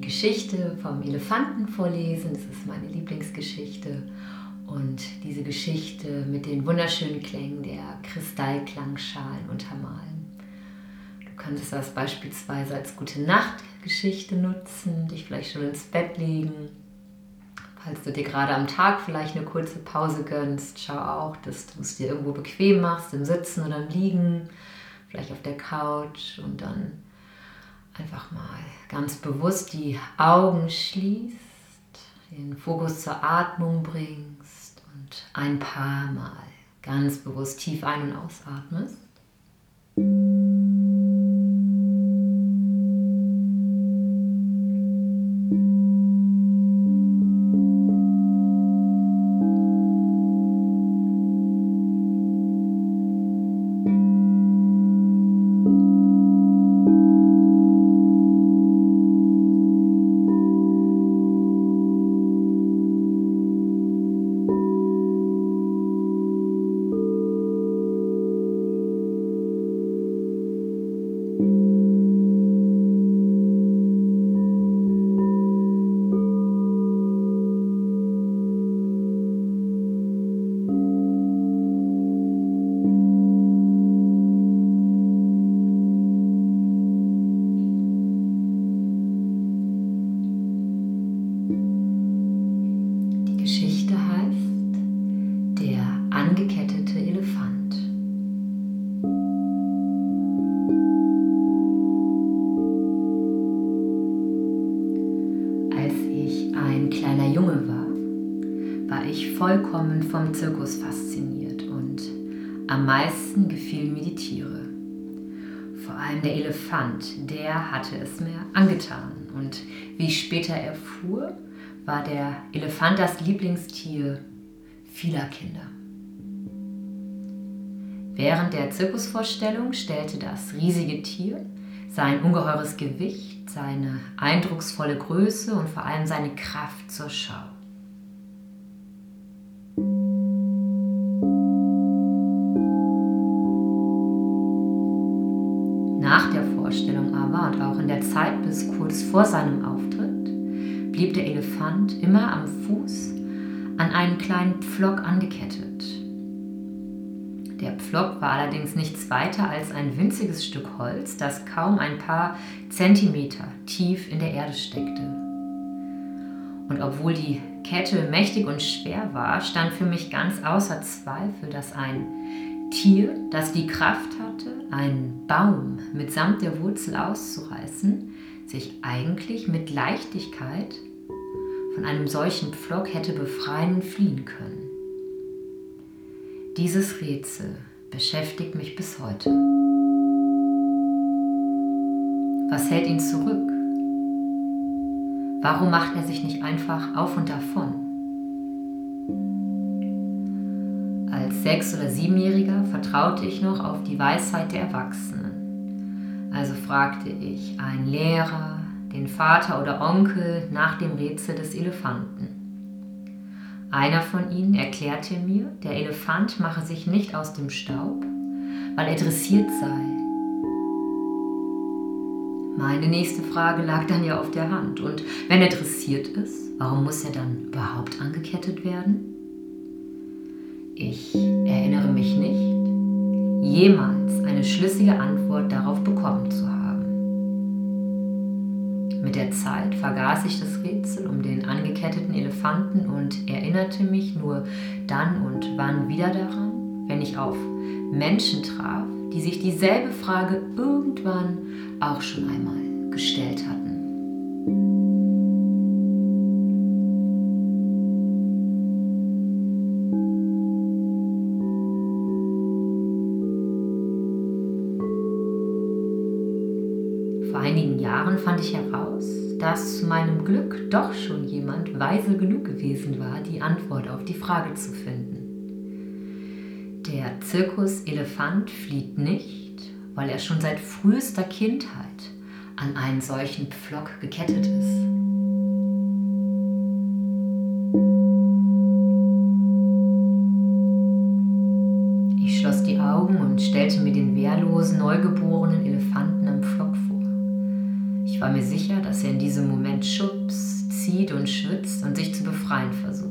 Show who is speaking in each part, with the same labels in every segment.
Speaker 1: Geschichte vom Elefanten vorlesen. Das ist meine Lieblingsgeschichte. Und diese Geschichte mit den wunderschönen Klängen der Kristallklangschalen untermalen. Du könntest das beispielsweise als Gute Nacht Geschichte nutzen, dich vielleicht schon ins Bett legen. Falls du dir gerade am Tag vielleicht eine kurze Pause gönnst, schau auch, dass du es dir irgendwo bequem machst, im Sitzen oder im Liegen, vielleicht auf der Couch und dann einfach mal ganz bewusst die Augen schließt, den Fokus zur Atmung bringst und ein paar Mal ganz bewusst tief ein- und ausatmest. Vollkommen vom Zirkus fasziniert und am meisten gefielen mir die Tiere. Vor allem der Elefant, der hatte es mir angetan. Und wie ich später erfuhr, war der Elefant das Lieblingstier vieler Kinder. Während der Zirkusvorstellung stellte das riesige Tier sein ungeheures Gewicht, seine eindrucksvolle Größe und vor allem seine Kraft zur Schau. Nach der Vorstellung aber und auch in der Zeit bis kurz vor seinem Auftritt blieb der Elefant immer am Fuß an einen kleinen Pflock angekettet. Pflock war allerdings nichts weiter als ein winziges Stück Holz, das kaum ein paar Zentimeter tief in der Erde steckte. Und obwohl die Kette mächtig und schwer war, stand für mich ganz außer Zweifel, dass ein Tier, das die Kraft hatte, einen Baum mitsamt der Wurzel auszureißen, sich eigentlich mit Leichtigkeit von einem solchen Pflock hätte befreien und fliehen können. Dieses Rätsel beschäftigt mich bis heute. Was hält ihn zurück? Warum macht er sich nicht einfach auf und davon? Als Sechs- oder Siebenjähriger vertraute ich noch auf die Weisheit der Erwachsenen. Also fragte ich einen Lehrer, den Vater oder Onkel nach dem Rätsel des Elefanten. Einer von ihnen erklärte mir, der Elefant mache sich nicht aus dem Staub, weil er dressiert sei. Meine nächste Frage lag dann ja auf der Hand. Und wenn er dressiert ist, warum muss er dann überhaupt angekettet werden? Ich erinnere mich nicht, jemals eine schlüssige Antwort darauf bekommen zu haben. Mit der Zeit vergaß ich das Rätsel um den angeketteten Elefanten und erinnerte mich nur dann und wann wieder daran, wenn ich auf Menschen traf, die sich dieselbe Frage irgendwann auch schon einmal gestellt hatten. doch schon jemand weise genug gewesen war, die Antwort auf die Frage zu finden. Der Zirkuselefant flieht nicht, weil er schon seit frühester Kindheit an einen solchen Pflock gekettet ist. Ich schloss die Augen und stellte mir den wehrlosen, neugeborenen Elefanten am Pflock vor. Ich war mir sicher, dass er in diesem Moment Schubs, zieht und schwitzt und sich zu befreien versucht.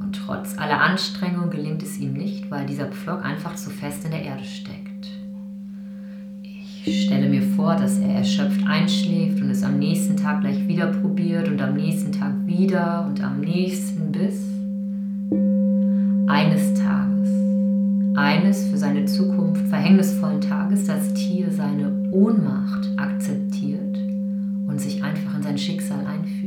Speaker 1: Und trotz aller Anstrengung gelingt es ihm nicht, weil dieser Pflock einfach zu fest in der Erde steckt. Ich stelle mir vor, dass er erschöpft einschläft und es am nächsten Tag gleich wieder probiert und am nächsten Tag wieder und am nächsten bis eines Tages, eines für seine Zukunft verhängnisvollen Tages, das Tier seine Ohnmacht akzeptiert und sich einfach in sein Schicksal einfügt.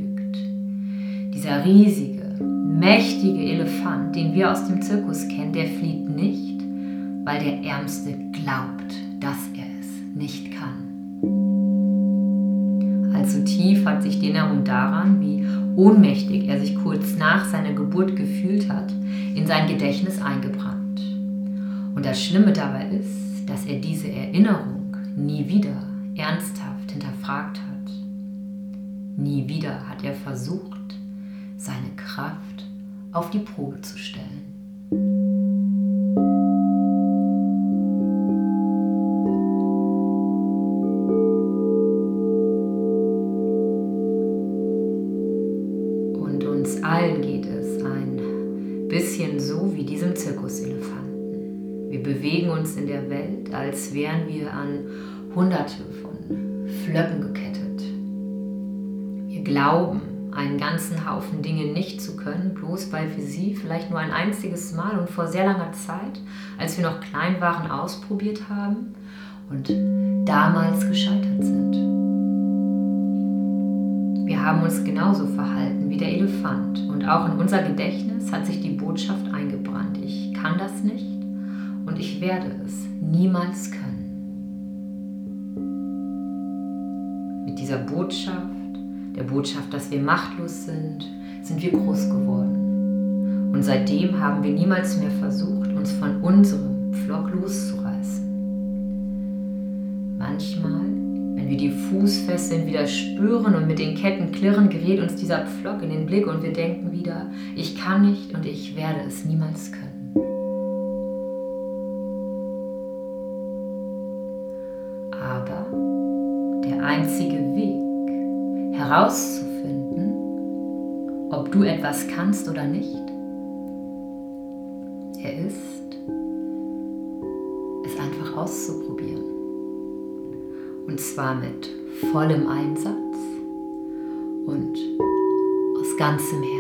Speaker 1: Dieser riesige, mächtige Elefant, den wir aus dem Zirkus kennen, der flieht nicht, weil der Ärmste glaubt, dass er es nicht kann. Allzu tief hat sich die Erinnerung daran, wie ohnmächtig er sich kurz nach seiner Geburt gefühlt hat, in sein Gedächtnis eingebrannt. Und das Schlimme dabei ist, dass er diese Erinnerung nie wieder ernsthaft hinterfragt hat. Nie wieder hat er versucht, seine Kraft auf die Probe zu stellen. Und uns allen geht es ein bisschen so wie diesem Zirkuselefanten. Wir bewegen uns in der Welt, als wären wir an Hunderte von Flöcken gekettet. Wir glauben, einen ganzen Haufen Dinge nicht zu können, bloß weil wir sie vielleicht nur ein einziges Mal und vor sehr langer Zeit, als wir noch klein waren, ausprobiert haben und damals gescheitert sind. Wir haben uns genauso verhalten wie der Elefant und auch in unser Gedächtnis hat sich die Botschaft eingebrannt. Ich kann das nicht und ich werde es niemals können. Mit dieser Botschaft der Botschaft, dass wir machtlos sind, sind wir groß geworden. Und seitdem haben wir niemals mehr versucht, uns von unserem Flock loszureißen. Manchmal, wenn wir die Fußfesseln wieder spüren und mit den Ketten klirren, gerät uns dieser Pflock in den Blick und wir denken wieder, ich kann nicht und ich werde es niemals können. Aber der einzige Weg, herauszufinden, ob du etwas kannst oder nicht. Er ist, es einfach auszuprobieren. Und zwar mit vollem Einsatz und aus ganzem Herzen.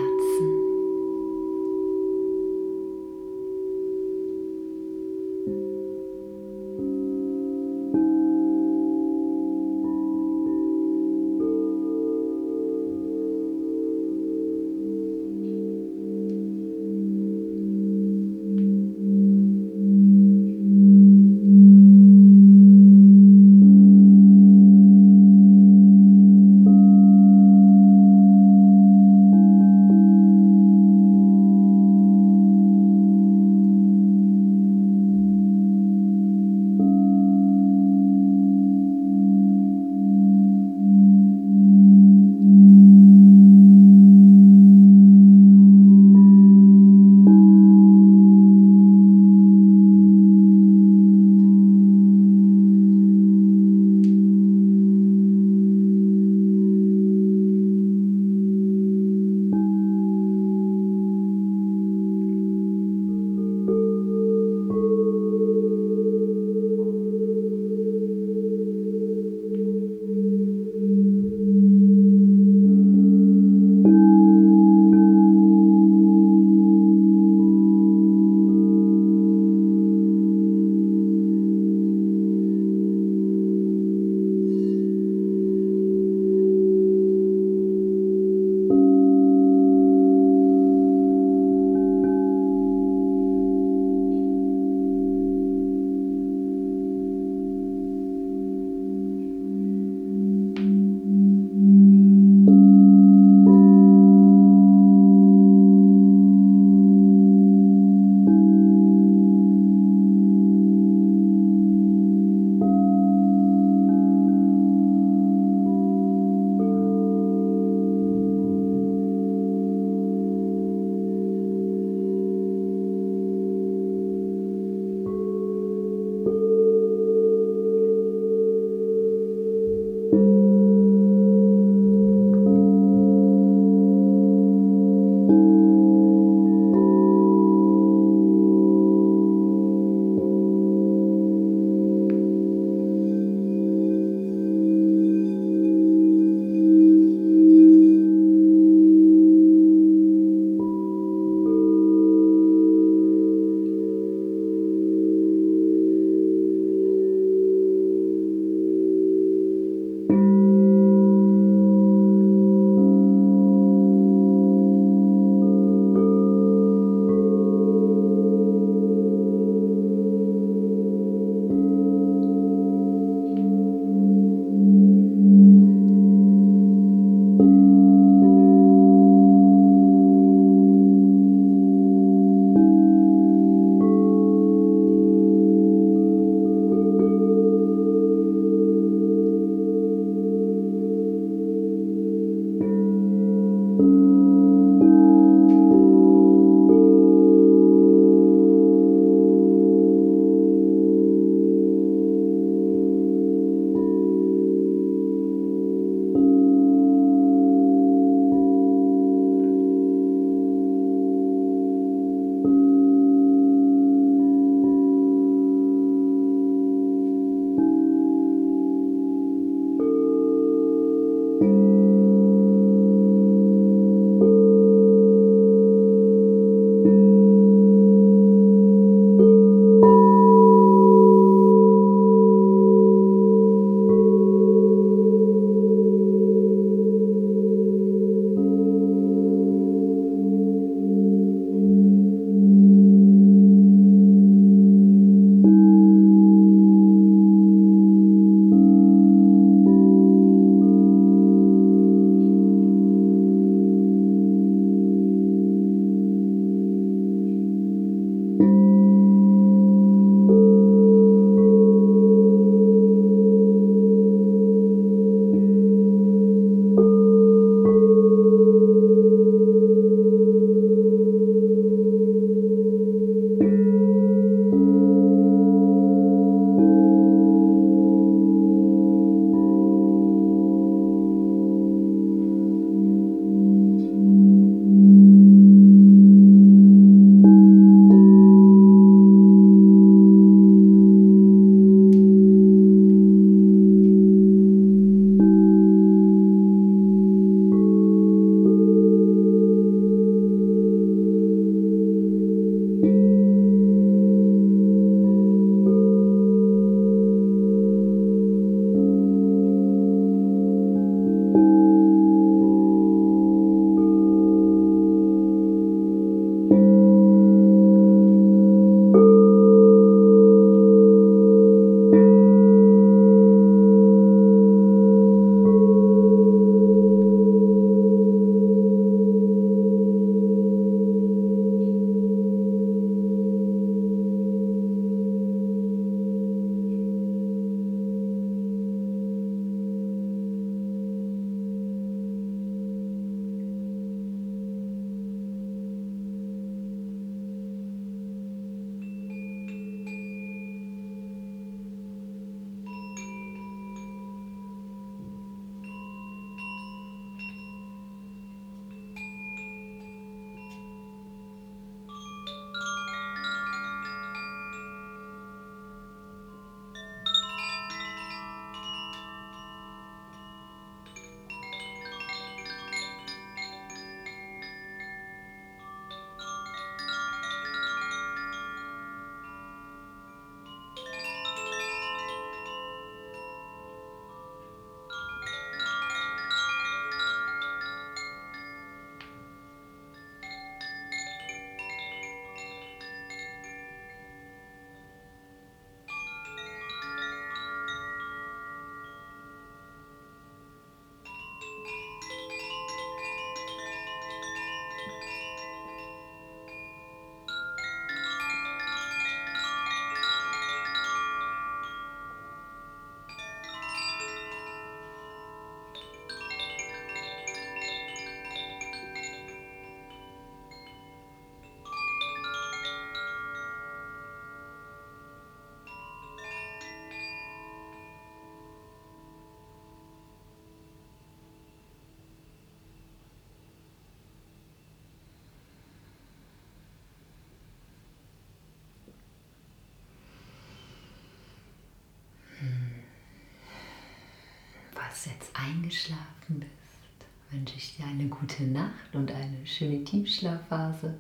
Speaker 1: Fast jetzt eingeschlafen bist, wünsche ich dir eine gute Nacht und eine schöne Tiefschlafphase.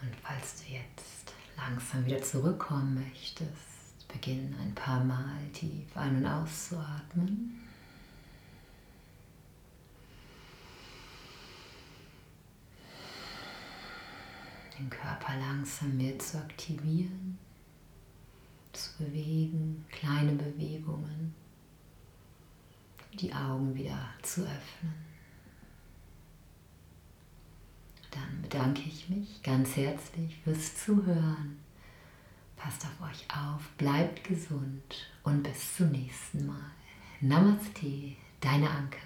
Speaker 1: Und falls du jetzt langsam wieder zurückkommen möchtest, beginn ein paar Mal tief ein- und auszuatmen. Den Körper langsam mehr zu aktivieren bewegen, kleine Bewegungen, die Augen wieder zu öffnen. Dann bedanke ich mich ganz herzlich fürs Zuhören. Passt auf euch auf, bleibt gesund und bis zum nächsten Mal. Namaste, deine Anke.